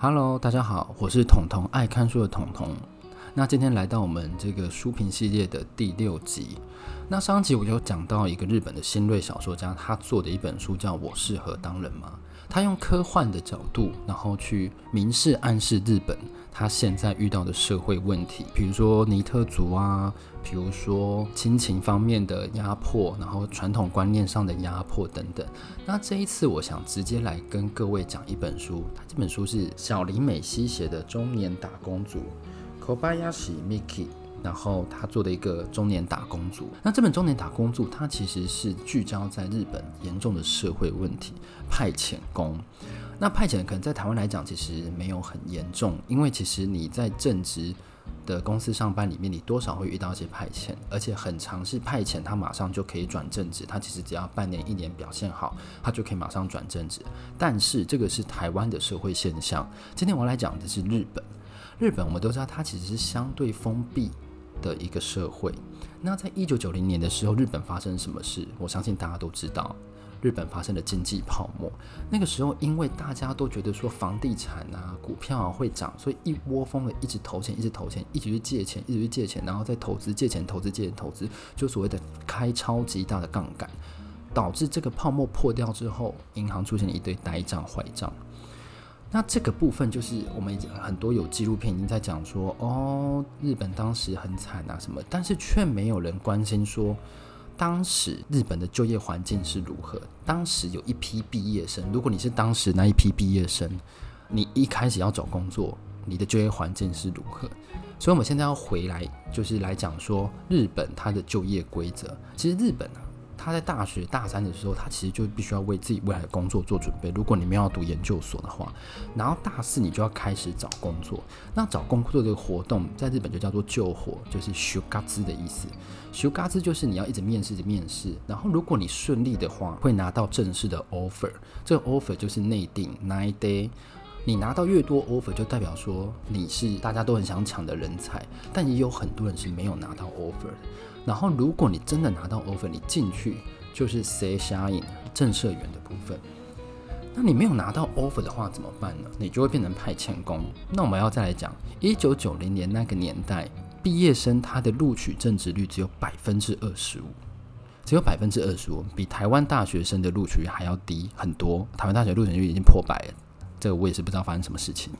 Hello，大家好，我是统统，爱看书的统统。那今天来到我们这个书评系列的第六集。那上集我有讲到一个日本的新锐小说家，他做的一本书叫《我适合当人吗》。他用科幻的角度，然后去明示暗示日本他现在遇到的社会问题，比如说尼特族啊，比如说亲情方面的压迫，然后传统观念上的压迫等等。那这一次我想直接来跟各位讲一本书，他这本书是小林美希写的《中年打工族》，Kobayashi Miki。然后他做的一个中年打工族，那这本中年打工族，它其实是聚焦在日本严重的社会问题——派遣工。那派遣可能在台湾来讲，其实没有很严重，因为其实你在正职的公司上班里面，你多少会遇到一些派遣，而且很常是派遣，他马上就可以转正职，他其实只要半年、一年表现好，他就可以马上转正职。但是这个是台湾的社会现象。今天我来讲的是日本，日本我们都知道，它其实是相对封闭的一个社会。那在一九九零年的时候，日本发生什么事？我相信大家都知道，日本发生了经济泡沫。那个时候，因为大家都觉得说房地产啊、股票啊会涨，所以一窝蜂的一直投钱，一直投钱，一直去借钱，一直去借钱，然后再投资、借钱、投资、借钱、投资，就所谓的开超级大的杠杆，导致这个泡沫破掉之后，银行出现了一堆呆账、坏账。那这个部分就是我们已经很多有纪录片已经在讲说，哦，日本当时很惨啊什么，但是却没有人关心说，当时日本的就业环境是如何。当时有一批毕业生，如果你是当时那一批毕业生，你一开始要找工作，你的就业环境是如何？所以我们现在要回来，就是来讲说日本它的就业规则。其实日本啊。他在大学大三的时候，他其实就必须要为自己未来的工作做准备。如果你们要读研究所的话，然后大四你就要开始找工作。那找工作这个活动在日本就叫做救火，就是修嘎兹的意思。修嘎兹就是你要一直面试着面试，然后如果你顺利的话，会拿到正式的 offer。这个 offer 就是内定 nine day。你拿到越多 offer，就代表说你是大家都很想抢的人才，但也有很多人是没有拿到 offer 的。然后，如果你真的拿到 offer，你进去就是 say shine 正社员的部分。那你没有拿到 offer 的话怎么办呢？你就会变成派遣工。那我们要再来讲，一九九零年那个年代，毕业生他的录取正职率只有百分之二十五，只有百分之二十五，比台湾大学生的录取率还要低很多。台湾大学录取率已经破百了，这个我也是不知道发生什么事情。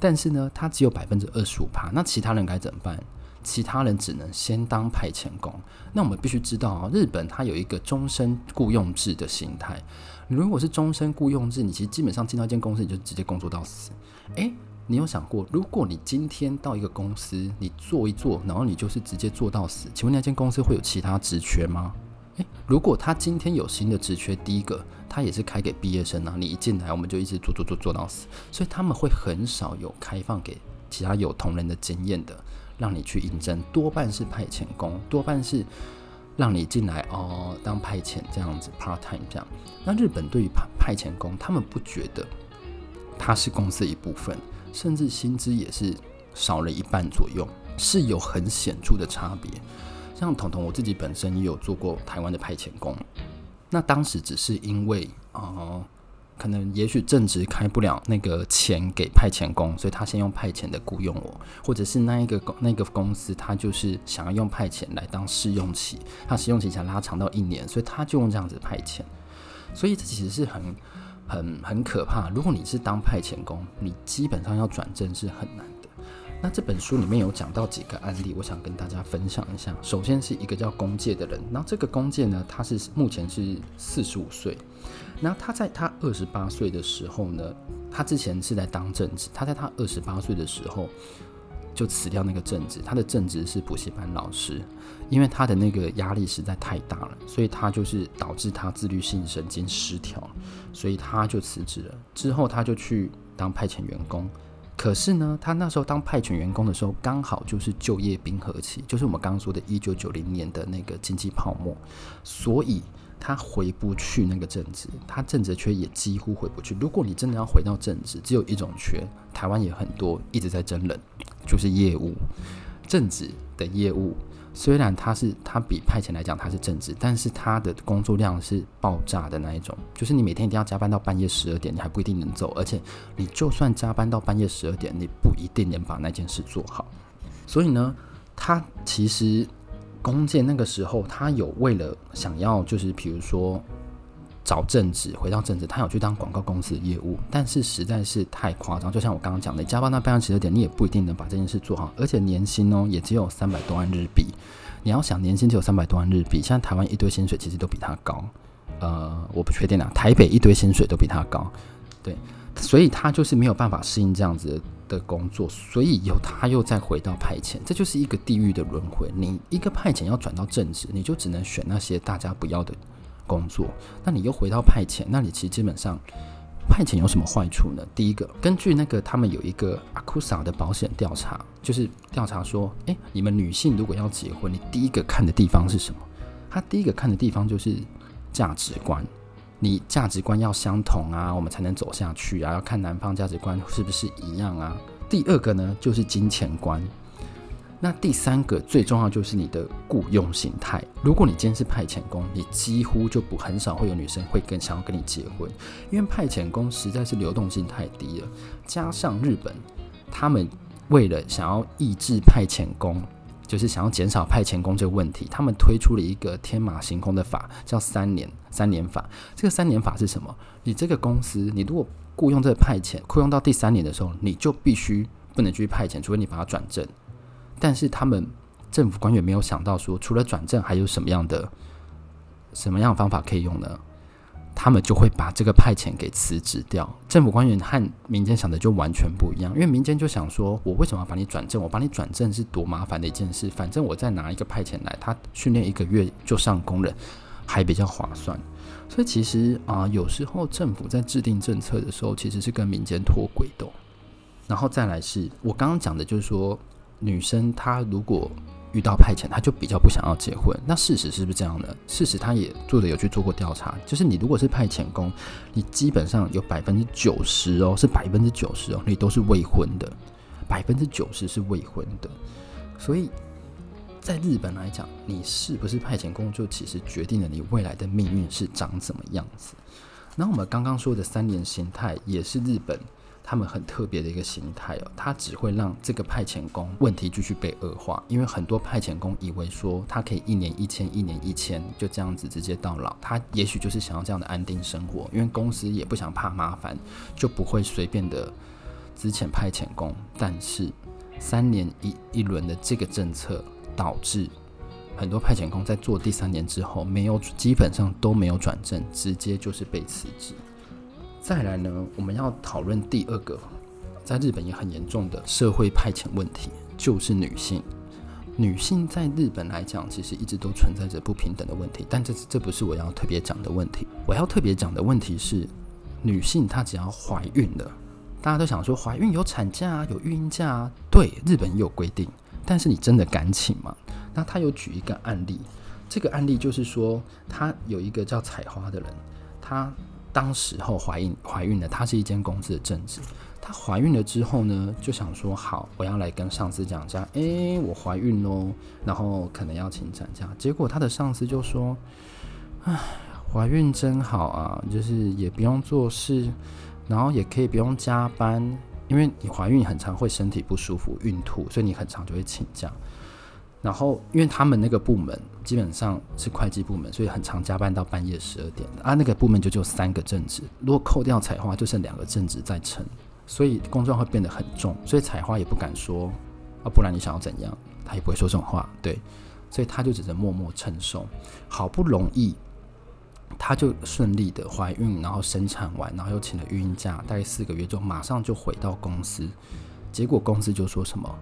但是呢，他只有百分之二十五趴，那其他人该怎么办？其他人只能先当派遣工。那我们必须知道啊，日本它有一个终身雇佣制的形态。如果是终身雇佣制，你其实基本上进到一间公司，你就直接工作到死。诶，你有想过，如果你今天到一个公司，你做一做，然后你就是直接做到死，请问那间公司会有其他职缺吗？诶，如果他今天有新的职缺，第一个他也是开给毕业生啊，你一进来我们就一直做做做做到死，所以他们会很少有开放给其他有同仁的经验的。让你去应征，多半是派遣工，多半是让你进来哦，当派遣这样子，part time 这样。那日本对于派派遣工，他们不觉得他是公司的一部分，甚至薪资也是少了一半左右，是有很显著的差别。像彤彤，我自己本身也有做过台湾的派遣工，那当时只是因为哦。可能也许正职开不了那个钱给派遣工，所以他先用派遣的雇佣我，或者是那一个那个公司，他就是想要用派遣来当试用期，他试用期想拉长到一年，所以他就用这样子派遣，所以这其实是很很很可怕。如果你是当派遣工，你基本上要转正是很难。那这本书里面有讲到几个案例，我想跟大家分享一下。首先是一个叫龚介的人，然后这个龚介呢，他是目前是四十五岁。那他在他二十八岁的时候呢，他之前是在当正职，他在他二十八岁的时候就辞掉那个正职，他的正职是补习班老师，因为他的那个压力实在太大了，所以他就是导致他自律性神经失调，所以他就辞职了。之后他就去当派遣员工，可是呢，他那时候当派遣员工的时候，刚好就是就业冰河期，就是我们刚刚说的1990年的那个经济泡沫，所以。他回不去那个政治，他政治缺也几乎回不去。如果你真的要回到政治，只有一种缺，台湾也很多一直在争论，就是业务政治的业务。虽然他是他比派遣来讲他是正职，但是他的工作量是爆炸的那一种，就是你每天一定要加班到半夜十二点，你还不一定能走，而且你就算加班到半夜十二点，你不一定能把那件事做好。所以呢，他其实弓箭那个时候，他有为了想要就是比如说。找正职，回到正职，他有去当广告公司的业务，但是实在是太夸张。就像我刚刚讲的，加班到半夜十二点，你也不一定能把这件事做好，而且年薪哦也只有三百多万日币。你要想年薪只有三百多万日币，现在台湾一堆薪水其实都比他高。呃，我不确定啊，台北一堆薪水都比他高。对，所以他就是没有办法适应这样子的工作，所以以他又再回到派遣，这就是一个地狱的轮回。你一个派遣要转到正职，你就只能选那些大家不要的。工作，那你又回到派遣，那你其实基本上派遣有什么坏处呢？第一个，根据那个他们有一个阿库萨的保险调查，就是调查说，诶，你们女性如果要结婚，你第一个看的地方是什么？他第一个看的地方就是价值观，你价值观要相同啊，我们才能走下去啊。要看男方价值观是不是一样啊。第二个呢，就是金钱观。那第三个最重要就是你的雇佣形态。如果你今天是派遣工，你几乎就不很少会有女生会跟想要跟你结婚，因为派遣工实在是流动性太低了。加上日本，他们为了想要抑制派遣工，就是想要减少派遣工这个问题，他们推出了一个天马行空的法，叫三年三年法。这个三年法是什么？你这个公司，你如果雇佣这个派遣，雇佣到第三年的时候，你就必须不能继续派遣，除非你把它转正。但是他们政府官员没有想到说，除了转正，还有什么样的什么样方法可以用呢？他们就会把这个派遣给辞职掉。政府官员和民间想的就完全不一样，因为民间就想说，我为什么要把你转正？我把你转正是多麻烦的一件事，反正我再拿一个派遣来，他训练一个月就上工人，还比较划算。所以其实啊、有时候政府在制定政策的时候，其实是跟民间脱轨的。然后再来是我刚刚讲的，就是说。女生她如果遇到派遣，她就比较不想要结婚。那事实是不是这样呢？事实她也做的有去做过调查，就是你如果是派遣工，你基本上有百分之九十哦，是百分之九十哦，你都是未婚的，百分之九十是未婚的。所以在日本来讲，你是不是派遣工，就其实决定了你未来的命运是长怎么样子。那我们刚刚说的三年形态也是日本。他们很特别的一个形态哦，他只会让这个派遣工问题继续被恶化，因为很多派遣工以为说他可以一年一签，一年一签，就这样子直接到老。他也许就是想要这样的安定生活，因为公司也不想怕麻烦，就不会随便的资遣派遣工。但是三年一一轮的这个政策，导致很多派遣工在做第三年之后，没有基本上都没有转正，直接就是被辞职。再来呢，我们要讨论第二个，在日本也很严重的社会派遣问题，就是女性。女性在日本来讲，其实一直都存在着不平等的问题，但这这不是我要特别讲的问题。我要特别讲的问题是，女性她只要怀孕了，大家都想说怀孕有产假啊、有育婴假啊，对，日本也有规定，但是你真的敢请吗？那他有举一个案例，这个案例就是说，他有一个叫采花的人，他。当时候怀孕怀孕了，她是一间公司的正职。她怀孕了之后呢，就想说好，我要来跟上司讲一下，诶，我怀孕喽，然后可能要请产假。结果她的上司就说，唉，怀孕真好啊，就是也不用做事，然后也可以不用加班，因为你怀孕很常会身体不舒服、孕吐，所以你很常就会请假。然后，因为他们那个部门基本上是会计部门，所以很常加班到半夜十二点。啊，那个部门就只有三个正职，如果扣掉彩花，就剩两个正职在撑，所以工作会变得很重。所以彩花也不敢说，啊，不然你想要怎样？他也不会说这种话，对。所以他就只能默默承受。好不容易，他就顺利的怀孕，然后生产完，然后又请了孕假，大概四个月之后，马上就回到公司。结果公司就说什么？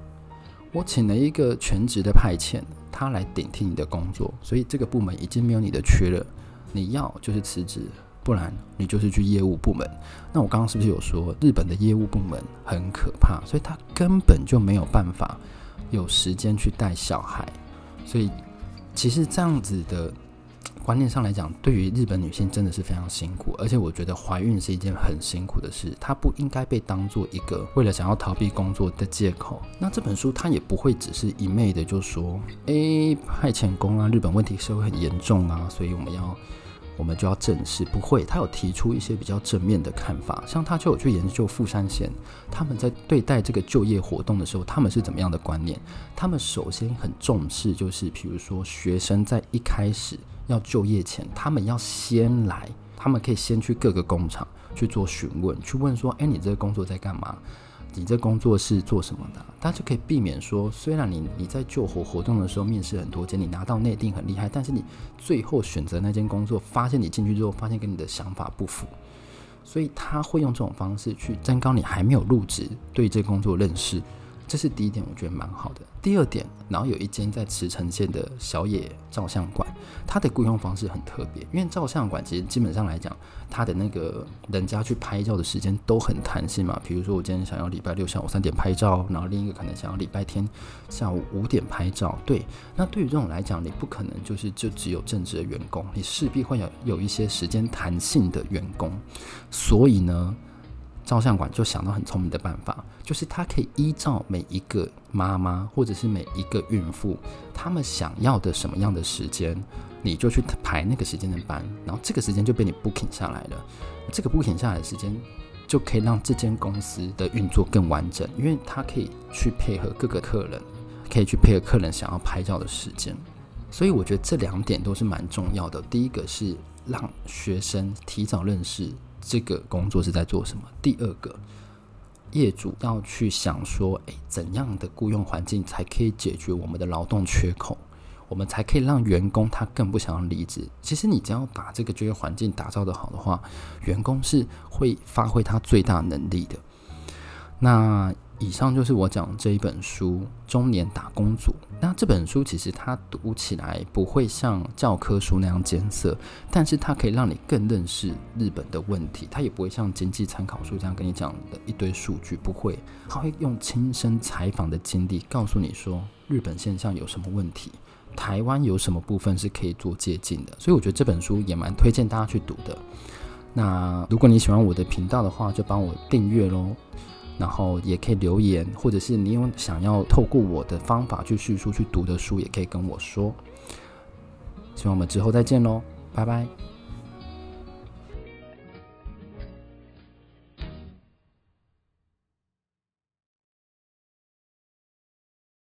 我请了一个全职的派遣，他来顶替你的工作，所以这个部门已经没有你的缺了。你要就是辞职，不然你就是去业务部门。那我刚刚是不是有说日本的业务部门很可怕？所以他根本就没有办法有时间去带小孩。所以其实这样子的观念上来讲，对于日本女性真的是非常辛苦，而且我觉得怀孕是一件很辛苦的事，它不应该被当做一个为了想要逃避工作的借口。那这本书它也不会只是一昧的就说，哎，派遣工啊，日本问题社会很严重啊，所以我们要。我们就要正视，不会，他有提出一些比较正面的看法，像他就有去研究富山县，他们在对待这个就业活动的时候，他们是怎么样的观念？他们首先很重视，就是比如说学生在一开始要就业前，他们要先来，他们可以先去各个工厂去做询问，去问说，哎，你这个工作在干嘛？你这工作是做什么的？他就可以避免说，虽然你你在救火活动的时候面试很多间，你拿到内定很厉害，但是你最后选择那间工作，发现你进去之后，发现跟你的想法不符，所以他会用这种方式去增高你还没有入职对这工作认识。这是第一点，我觉得蛮好的。第二点，然后有一间在茨城县的小野照相馆，它的雇佣方式很特别，因为照相馆其实基本上来讲，它的那个人家去拍照的时间都很弹性嘛。比如说我今天想要礼拜六下午三点拍照，然后另一个可能想要礼拜天下午五点拍照。对，那对于这种来讲，你不可能就是就只有正职的员工，你势必会有有一些时间弹性的员工，所以呢。照相馆就想到很聪明的办法，就是他可以依照每一个妈妈或者是每一个孕妇，他们想要的什么样的时间，你就去排那个时间的班，然后这个时间就被你 booking 下来了。这个 booking 下来的时间，就可以让这间公司的运作更完整，因为他可以去配合各个客人，可以去配合客人想要拍照的时间。所以我觉得这两点都是蛮重要的。第一个是让学生提早认识。这个工作是在做什么？第二个，业主要去想说，诶，怎样的雇佣环境才可以解决我们的劳动缺口？我们才可以让员工他更不想要离职。其实你只要把这个就业环境打造得好的话，员工是会发挥他最大能力的。那。以上就是我讲这一本书《中年打工族》。那这本书其实它读起来不会像教科书那样艰涩，但是它可以让你更认识日本的问题。它也不会像经济参考书这样跟你讲的一堆数据，不会。它会用亲身采访的经历告诉你说日本现象有什么问题，台湾有什么部分是可以做借鉴的。所以我觉得这本书也蛮推荐大家去读的。那如果你喜欢我的频道的话，就帮我订阅喽。然后也可以留言，或者是你有想要透过我的方法去叙述去读的书，也可以跟我说。希望我们之后再见喽，拜拜。